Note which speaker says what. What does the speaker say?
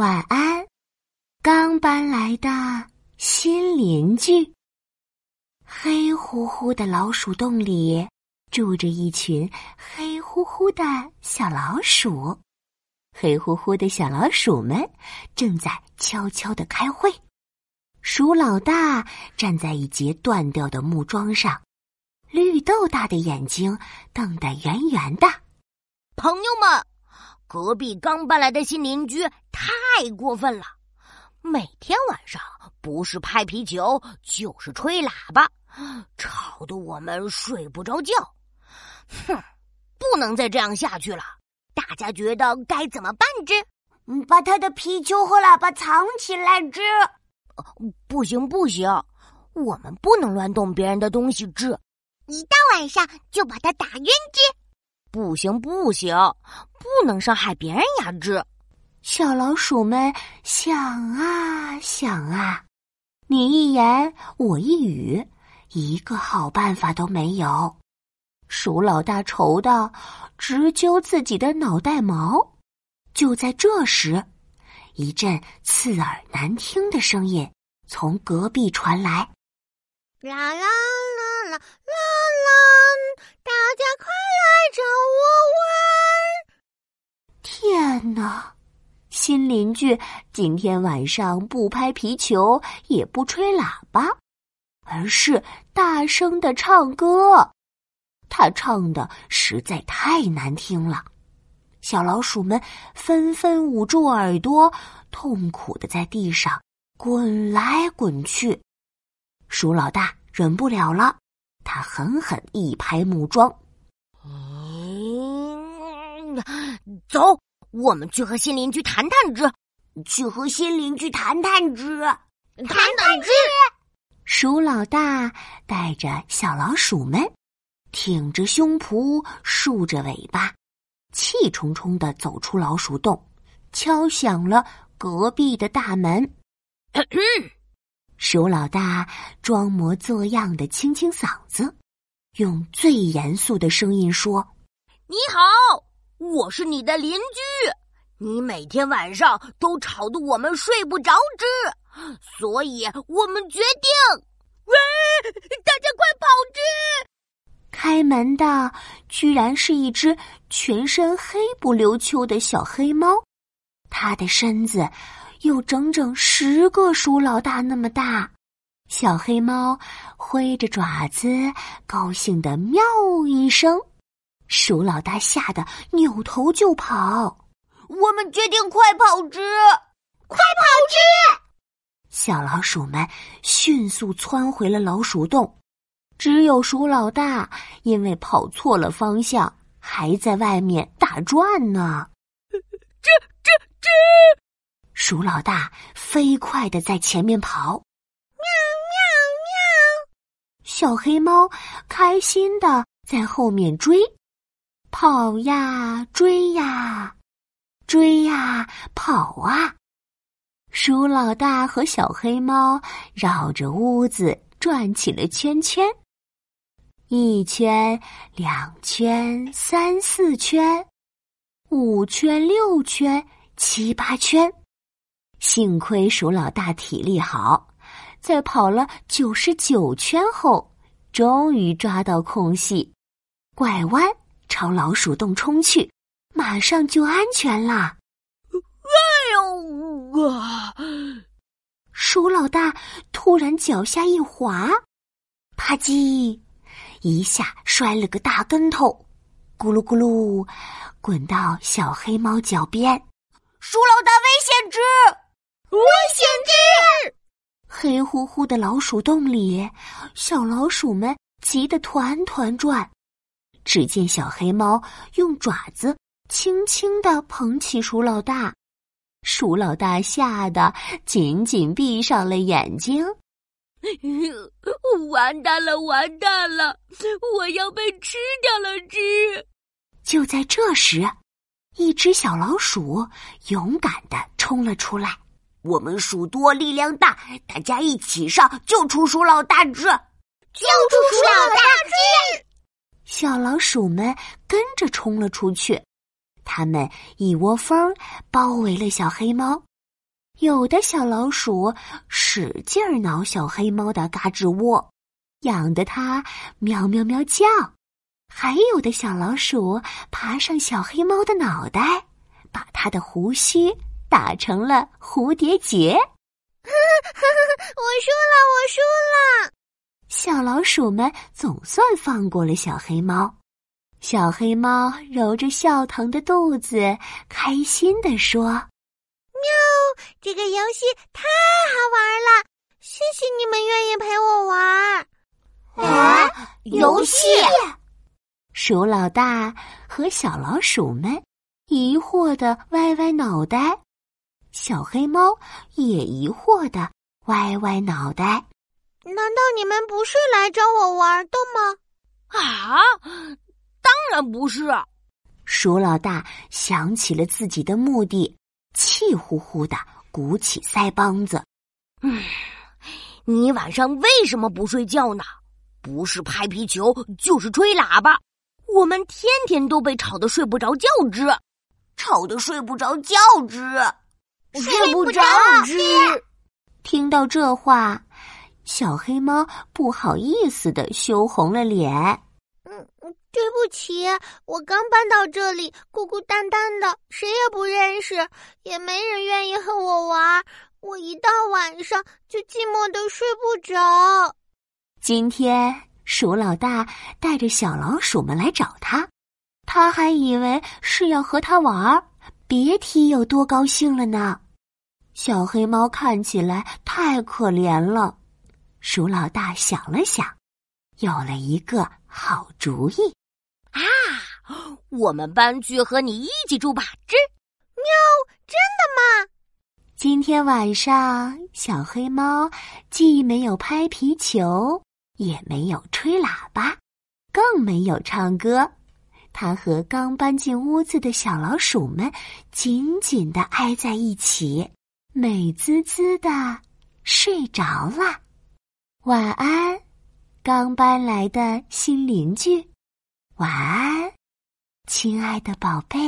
Speaker 1: 晚安，刚搬来的新邻居。黑乎乎的老鼠洞里住着一群黑乎乎的小老鼠，黑乎乎的小老鼠们正在悄悄的开会。鼠老大站在一截断掉的木桩上，绿豆大的眼睛瞪得圆圆的。
Speaker 2: 朋友们。隔壁刚搬来的新邻居太过分了，每天晚上不是拍皮球就是吹喇叭，吵得我们睡不着觉。哼，不能再这样下去了！大家觉得该怎么办？之，
Speaker 3: 把他的皮球和喇叭藏起来。之，
Speaker 2: 不行不行，我们不能乱动别人的东西。之，
Speaker 4: 一到晚上就把他打晕。之。
Speaker 2: 不行不行，不能伤害别人牙齿，
Speaker 1: 小老鼠们想啊想啊，你一言我一语，一个好办法都没有。鼠老大愁的直揪自己的脑袋毛。就在这时，一阵刺耳难听的声音从隔壁传来：“
Speaker 4: 啦啦啦啦啦啦，
Speaker 1: 啊！新邻居今天晚上不拍皮球，也不吹喇叭，而是大声的唱歌。他唱的实在太难听了，小老鼠们纷纷捂住耳朵，痛苦的在地上滚来滚去。鼠老大忍不了了，他狠狠一拍木桩。
Speaker 2: 嗯走，我们去和新邻居谈谈之。
Speaker 3: 去和新邻居谈谈之，
Speaker 4: 谈谈之。
Speaker 1: 鼠老大带着小老鼠们，挺着胸脯，竖着尾巴，气冲冲的走出老鼠洞，敲响了隔壁的大门。鼠老大装模作样的清清嗓子，用最严肃的声音说：“
Speaker 2: 你好。”我是你的邻居，你每天晚上都吵得我们睡不着之，所以我们决定，喂，大家快跑之！
Speaker 1: 开门的居然是一只全身黑不溜秋的小黑猫，它的身子有整整十个鼠老大那么大。小黑猫挥着爪子，高兴的喵一声。鼠老大吓得扭头就跑，
Speaker 3: 我们决定快跑之，
Speaker 4: 快跑之！
Speaker 1: 小老鼠们迅速窜回了老鼠洞，只有鼠老大因为跑错了方向，还在外面打转呢。
Speaker 2: 吱吱吱！
Speaker 1: 鼠老大飞快的在前面跑，
Speaker 4: 喵喵喵！
Speaker 1: 小黑猫开心的在后面追。跑呀，追呀，追呀，跑啊！鼠老大和小黑猫绕着屋子转起了圈圈，一圈、两圈、三四圈、五圈、六圈、七八圈。幸亏鼠老大体力好，在跑了九十九圈后，终于抓到空隙，拐弯。朝老鼠洞冲去，马上就安全啦！
Speaker 2: 哎呦啊！
Speaker 1: 鼠老大突然脚下一滑，啪叽，一下摔了个大跟头，咕噜咕噜，滚到小黑猫脚边。
Speaker 3: 鼠老大危险之，
Speaker 4: 危险之！
Speaker 1: 黑乎乎的老鼠洞里，小老鼠们急得团团转。只见小黑猫用爪子轻轻的捧起鼠老大，鼠老大吓得紧紧闭上了眼睛。
Speaker 2: 完蛋了，完蛋了！我要被吃掉了！只
Speaker 1: 就在这时，一只小老鼠勇敢的冲了出来。
Speaker 3: 我们鼠多力量大，大家一起上，救出鼠老大！只
Speaker 4: 救出鼠老大！只
Speaker 1: 小老鼠们跟着冲了出去，它们一窝蜂包围了小黑猫，有的小老鼠使劲儿挠小黑猫的嘎吱窝，痒得它喵喵喵叫；还有的小老鼠爬上小黑猫的脑袋，把它的胡须打成了蝴蝶结。
Speaker 4: 我输了，我输了！
Speaker 1: 小老鼠们总算放过了小黑猫。小黑猫揉着笑疼的肚子，开心地说。
Speaker 4: 喵！这个游戏太好玩了，谢谢你们愿意陪我玩。
Speaker 3: 啊，游戏！
Speaker 1: 鼠老大和小老鼠们疑惑的歪歪脑袋，小黑猫也疑惑的歪歪脑袋。
Speaker 4: 难道你们不是来找我玩的吗？
Speaker 2: 啊，当然不是。
Speaker 1: 鼠老大想起了自己的目的。气呼呼的鼓起腮帮子，
Speaker 2: 嗯，你晚上为什么不睡觉呢？不是拍皮球就是吹喇叭，我们天天都被吵得睡不着觉之，
Speaker 3: 吵得睡不着觉之，
Speaker 2: 睡不着之。
Speaker 1: 听到这话，小黑猫不好意思的羞红了脸。
Speaker 4: 嗯对不起，我刚搬到这里，孤孤单单的，谁也不认识，也没人愿意和我玩。我一到晚上就寂寞的睡不着。
Speaker 1: 今天鼠老大带着小老鼠们来找他，他还以为是要和他玩，别提有多高兴了呢。小黑猫看起来太可怜了，鼠老大想了想，有了一个好主意。
Speaker 2: 啊！我们搬去和你一起住吧，吱。
Speaker 4: 喵！真的吗？
Speaker 1: 今天晚上，小黑猫既没有拍皮球，也没有吹喇叭，更没有唱歌。它和刚搬进屋子的小老鼠们紧紧的挨在一起，美滋滋的睡着了。晚安，刚搬来的新邻居。晚安，亲爱的宝贝。